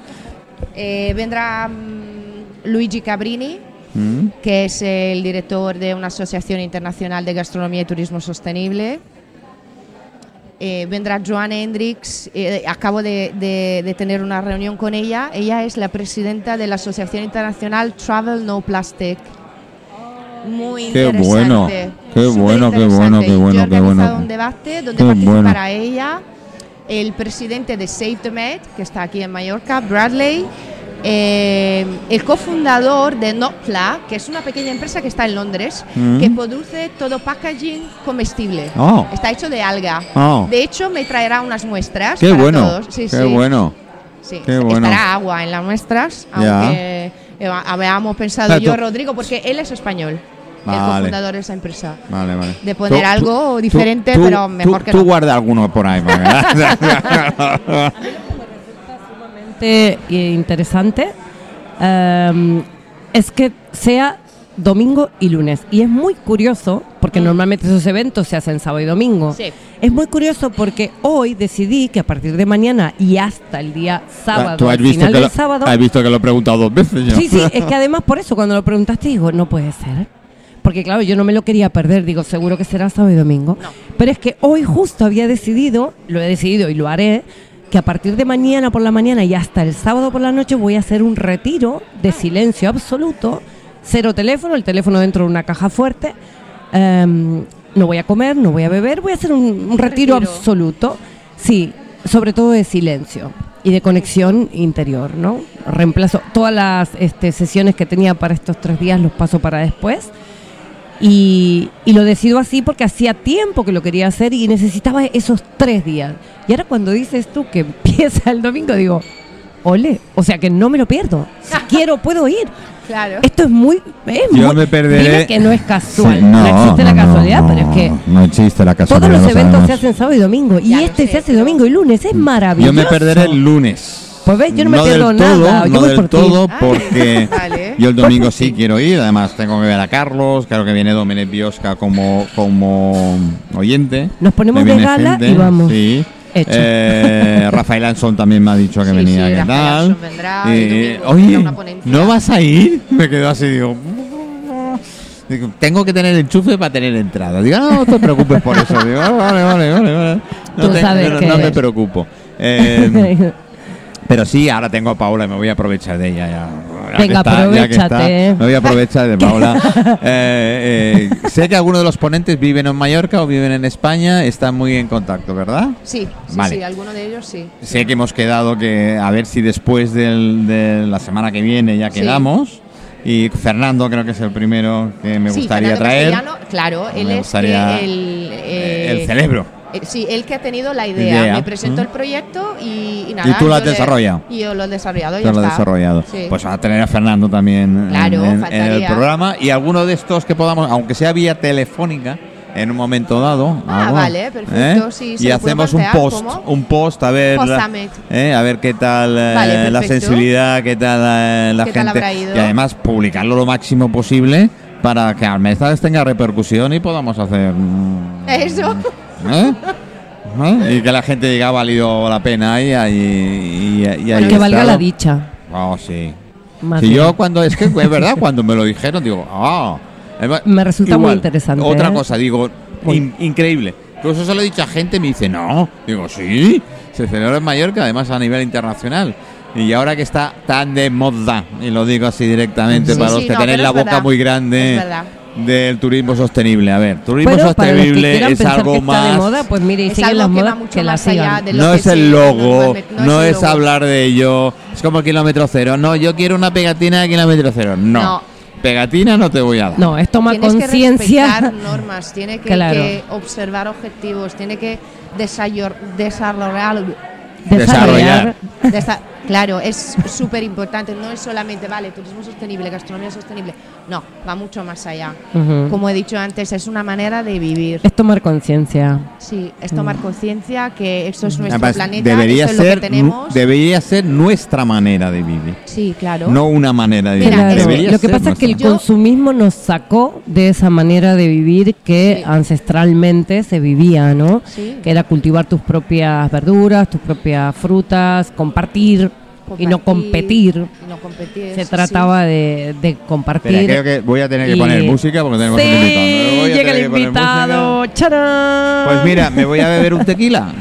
Speaker 4: Eh, vendrá mm, Luigi Cabrini,
Speaker 1: Mm.
Speaker 4: que es el director de una asociación internacional de gastronomía y turismo sostenible. Eh, vendrá Joanne Hendricks, eh, acabo de, de- de tener una reunión con ella. Ella es la presidenta de la Asociación Internacional Travel No Plastic. Muy
Speaker 1: Qué
Speaker 4: interesante.
Speaker 1: bueno, qué bueno, qué bueno, qué
Speaker 4: Yo
Speaker 1: bueno,
Speaker 4: he
Speaker 1: qué
Speaker 4: organizado
Speaker 1: bueno.
Speaker 4: un debate donde participará
Speaker 1: bueno.
Speaker 4: ella, el presidente de Save the Med, que está aquí en Mallorca, Bradley, eh, el cofundador de Nopla, que es una pequeña empresa que está en Londres,
Speaker 1: Mm.
Speaker 4: que produce todo packaging comestible.
Speaker 1: Oh.
Speaker 4: Está hecho de alga.
Speaker 1: Oh.
Speaker 4: De hecho, me traerá unas muestras.
Speaker 1: Qué
Speaker 4: para
Speaker 1: bueno,
Speaker 4: todos. Sí,
Speaker 1: qué
Speaker 4: sí.
Speaker 1: bueno.
Speaker 4: Sí,
Speaker 1: Qué bueno.
Speaker 4: Estará agua en las muestras, aunque eh, habíamos pensado
Speaker 1: Pero
Speaker 4: yo,
Speaker 1: tú-
Speaker 4: Rodrigo, porque él es español, el
Speaker 1: Vale.
Speaker 4: cofundador de esa empresa.
Speaker 1: Vale, vale.
Speaker 4: De poner algo diferente,
Speaker 1: tú-
Speaker 4: pero mejor
Speaker 1: tú-
Speaker 4: que
Speaker 1: Tú
Speaker 4: no.
Speaker 1: guarda alguno por ahí.
Speaker 2: interesante em, es que sea domingo y lunes. Y es muy curioso, porque normalmente esos eventos se hacen sábado y domingo.
Speaker 4: Mm. Sí.
Speaker 2: Es muy curioso porque hoy decidí que a partir de mañana y hasta el día sábado,
Speaker 1: Tú has visto,
Speaker 2: final
Speaker 1: que
Speaker 2: del
Speaker 1: lo,
Speaker 2: sábado,
Speaker 1: has visto que lo he preguntado dos veces ya.
Speaker 2: Sí, sí, es que además por eso cuando lo preguntaste digo, no puede ser. Porque claro, yo no me lo quería perder, digo, seguro que será sábado y domingo.
Speaker 4: No.
Speaker 2: Pero es que hoy justo había decidido, lo he decidido y lo haré, que a partir de mañana por la mañana y hasta el sábado por la noche voy a hacer un retiro de silencio absoluto, cero teléfono, el teléfono dentro de una caja fuerte. em, no voy a comer, no voy a beber, voy a hacer un, un retiro,
Speaker 4: retiro.
Speaker 2: absoluto. Sí, sobre todo de silencio y de conexión interior, ¿no? Reemplazo todas las este, sesiones que tenía para estos tres días, los paso para después. Y, y lo decido así porque hacía tiempo que lo quería hacer y necesitaba esos tres días. Y ahora cuando dices tú que empieza el domingo, digo, ole. O sea que no me lo pierdo. Si quiero, puedo ir.
Speaker 4: Claro.
Speaker 2: Esto es muy. Es
Speaker 1: Yo
Speaker 2: muy-
Speaker 1: me perderé-
Speaker 2: que no es casual.
Speaker 1: Sí,
Speaker 2: no, existe la
Speaker 1: no,
Speaker 2: casualidad,
Speaker 1: no,
Speaker 2: pero es que.
Speaker 1: No existe la casualidad.
Speaker 2: Todos los
Speaker 1: lo
Speaker 2: eventos
Speaker 1: sabemos.
Speaker 2: se hacen sábado y domingo. Y
Speaker 4: Ya lo
Speaker 2: este
Speaker 4: sé,
Speaker 2: se hace domingo y lunes. Es maravilloso.
Speaker 1: Yo me perderé el lunes.
Speaker 2: Pues ves, yo no me
Speaker 1: del
Speaker 2: pierdo
Speaker 1: todo,
Speaker 2: nada, yo
Speaker 1: No
Speaker 2: voy
Speaker 1: del
Speaker 2: por
Speaker 1: todo,
Speaker 4: Ay,
Speaker 1: porque
Speaker 4: vale.
Speaker 1: yo el domingo sí quiero ir. Además, tengo que ver a Carlos. Claro que viene Domenech Biosca como, como oyente.
Speaker 2: Nos ponemos
Speaker 1: Me
Speaker 2: de gala y vamos.
Speaker 1: Sí.
Speaker 2: Hecho.
Speaker 1: Eh, Rafael Anson también me ha dicho que
Speaker 4: Sí,
Speaker 1: venía.
Speaker 4: sí,
Speaker 1: ¿Qué
Speaker 4: Rafael
Speaker 1: tal?
Speaker 4: Anson vendrá el
Speaker 1: Eh, oye,
Speaker 4: una.
Speaker 1: ¿no vas a ir? Me quedo así, digo. digo, Tengo que tener enchufe para tener entrada. Digo, no, no te preocupes por eso. Digo, "Ah, vale, vale, vale. vale. No,
Speaker 2: Tú
Speaker 1: te-
Speaker 2: sabes
Speaker 1: no-
Speaker 2: que-
Speaker 1: no me preocupo. Eh, pero sí, ahora tengo a Paula y me voy a aprovechar de ella. Ya,
Speaker 2: Venga,
Speaker 1: está- ya que está, me voy a aprovechar de Paula. Eh, eh, sé que algunos de los ponentes viven en Mallorca o viven en España. Están muy en contacto, ¿verdad?
Speaker 4: Sí, sí,
Speaker 1: Vale.
Speaker 4: sí, alguno de ellos sí.
Speaker 1: Sé que hemos quedado que a ver si después del- de la semana que viene ya
Speaker 4: Sí.
Speaker 1: quedamos. Y Fernando creo que es el primero que me
Speaker 4: Sí,
Speaker 1: gustaría
Speaker 4: Fernando
Speaker 1: traer.
Speaker 4: Claro, él
Speaker 1: Me
Speaker 4: es
Speaker 1: gustaría,
Speaker 4: que el,
Speaker 1: Eh,
Speaker 4: eh,
Speaker 1: el cerebro.
Speaker 4: Eh, Sí, él que ha tenido la idea.
Speaker 1: Idea.
Speaker 4: Me presentó
Speaker 1: Mm.
Speaker 4: el proyecto y, y nada.
Speaker 1: Y tú lo has
Speaker 4: le-
Speaker 1: desarrollado.
Speaker 4: Y yo lo he desarrollado. y
Speaker 1: Todo
Speaker 4: ya
Speaker 1: lo
Speaker 4: está.
Speaker 1: desarrollado.
Speaker 4: Sí.
Speaker 1: Pues va a tener a Fernando también
Speaker 4: Claro,
Speaker 1: en, en- en el programa. Y alguno de estos que podamos, aunque sea vía telefónica, en un momento dado.
Speaker 4: Ah,
Speaker 1: alguno,
Speaker 4: vale, perfecto, sí, se
Speaker 1: y hacemos un post,
Speaker 4: ¿cómo?
Speaker 1: un post a ver,
Speaker 4: Post
Speaker 1: eh, a ver qué tal eh, la
Speaker 4: perfecto.
Speaker 1: sensibilidad, qué tal eh, la
Speaker 4: ¿Qué
Speaker 1: gente. Y además publicarlo lo máximo posible para que al mes tenga repercusión y podamos hacer. mm,
Speaker 4: Eso.
Speaker 1: ¿Eh? ¿Eh? Y que la gente diga ha valido la pena y, y, y ahí
Speaker 2: que valga la dicha.
Speaker 1: Oh, sí. Si yo cuando es que es verdad cuando me lo dijeron digo ah
Speaker 2: Me resulta muy interesante,
Speaker 1: otra
Speaker 2: ¿eh?
Speaker 1: cosa digo in- increíble incluso se lo he dicho a gente y me dice no digo sí se celebra en Mallorca además a nivel internacional y ahora que está tan de moda y lo digo así directamente
Speaker 4: Sí,
Speaker 1: para
Speaker 4: sí,
Speaker 1: los que
Speaker 4: no,
Speaker 1: tenéis la boca
Speaker 4: verdad,
Speaker 1: muy grande
Speaker 4: es verdad.
Speaker 1: Del turismo sostenible a ver turismo
Speaker 2: Pero para los que
Speaker 1: sostenible es algo
Speaker 2: que está
Speaker 1: más
Speaker 2: de moda, pues mire, y
Speaker 4: Es algo
Speaker 2: las
Speaker 4: que va mucho
Speaker 2: que
Speaker 4: más allá de lo
Speaker 1: no
Speaker 4: que
Speaker 1: es logo, no,
Speaker 4: el
Speaker 1: es
Speaker 4: logo.
Speaker 1: hablar de ello. Es como el kilómetro cero. No, yo quiero una pegatina de kilómetro cero. No.
Speaker 4: No.
Speaker 1: Pegatina no te voy a dar.
Speaker 2: No, es tomar
Speaker 4: que
Speaker 2: conciencia.
Speaker 4: respetar normas, tiene que,
Speaker 2: Claro.
Speaker 4: que observar objetivos, tiene que desayor- desarrollar.
Speaker 1: Desarrollar.
Speaker 4: desa- claro, es súper importante. No es solamente, vale, turismo sostenible, gastronomía sostenible. No, va mucho más allá. Como he dicho antes, es una manera de vivir.
Speaker 2: Es tomar conciencia.
Speaker 4: Sí, es tomar conciencia que esto es nuestro
Speaker 1: Además,
Speaker 4: planeta,
Speaker 1: debería
Speaker 4: esto es lo
Speaker 1: ser
Speaker 4: que tenemos.
Speaker 1: debería ser nuestra manera de vivir,
Speaker 4: Sí, claro.
Speaker 1: no una manera de
Speaker 4: Mira,
Speaker 1: vivir.
Speaker 2: Claro,
Speaker 1: Debería
Speaker 2: Lo que
Speaker 1: ser
Speaker 2: pasa es que el.
Speaker 4: Yo-
Speaker 2: consumismo nos sacó de esa manera de vivir que
Speaker 4: Sí.
Speaker 2: ancestralmente se vivía, ¿no?
Speaker 4: Sí.
Speaker 2: Que era cultivar tus propias verduras, tus propias frutas, compartir, y no competir.
Speaker 4: y no competir,
Speaker 2: Se
Speaker 4: sí,
Speaker 2: trataba de, de compartir.
Speaker 1: Espera, creo que voy a tener que poner música porque tenemos
Speaker 2: sí,
Speaker 1: un invitado. Voy a
Speaker 2: llega
Speaker 1: tener
Speaker 2: el invitado.
Speaker 1: Pues mira, me voy a beber un tequila.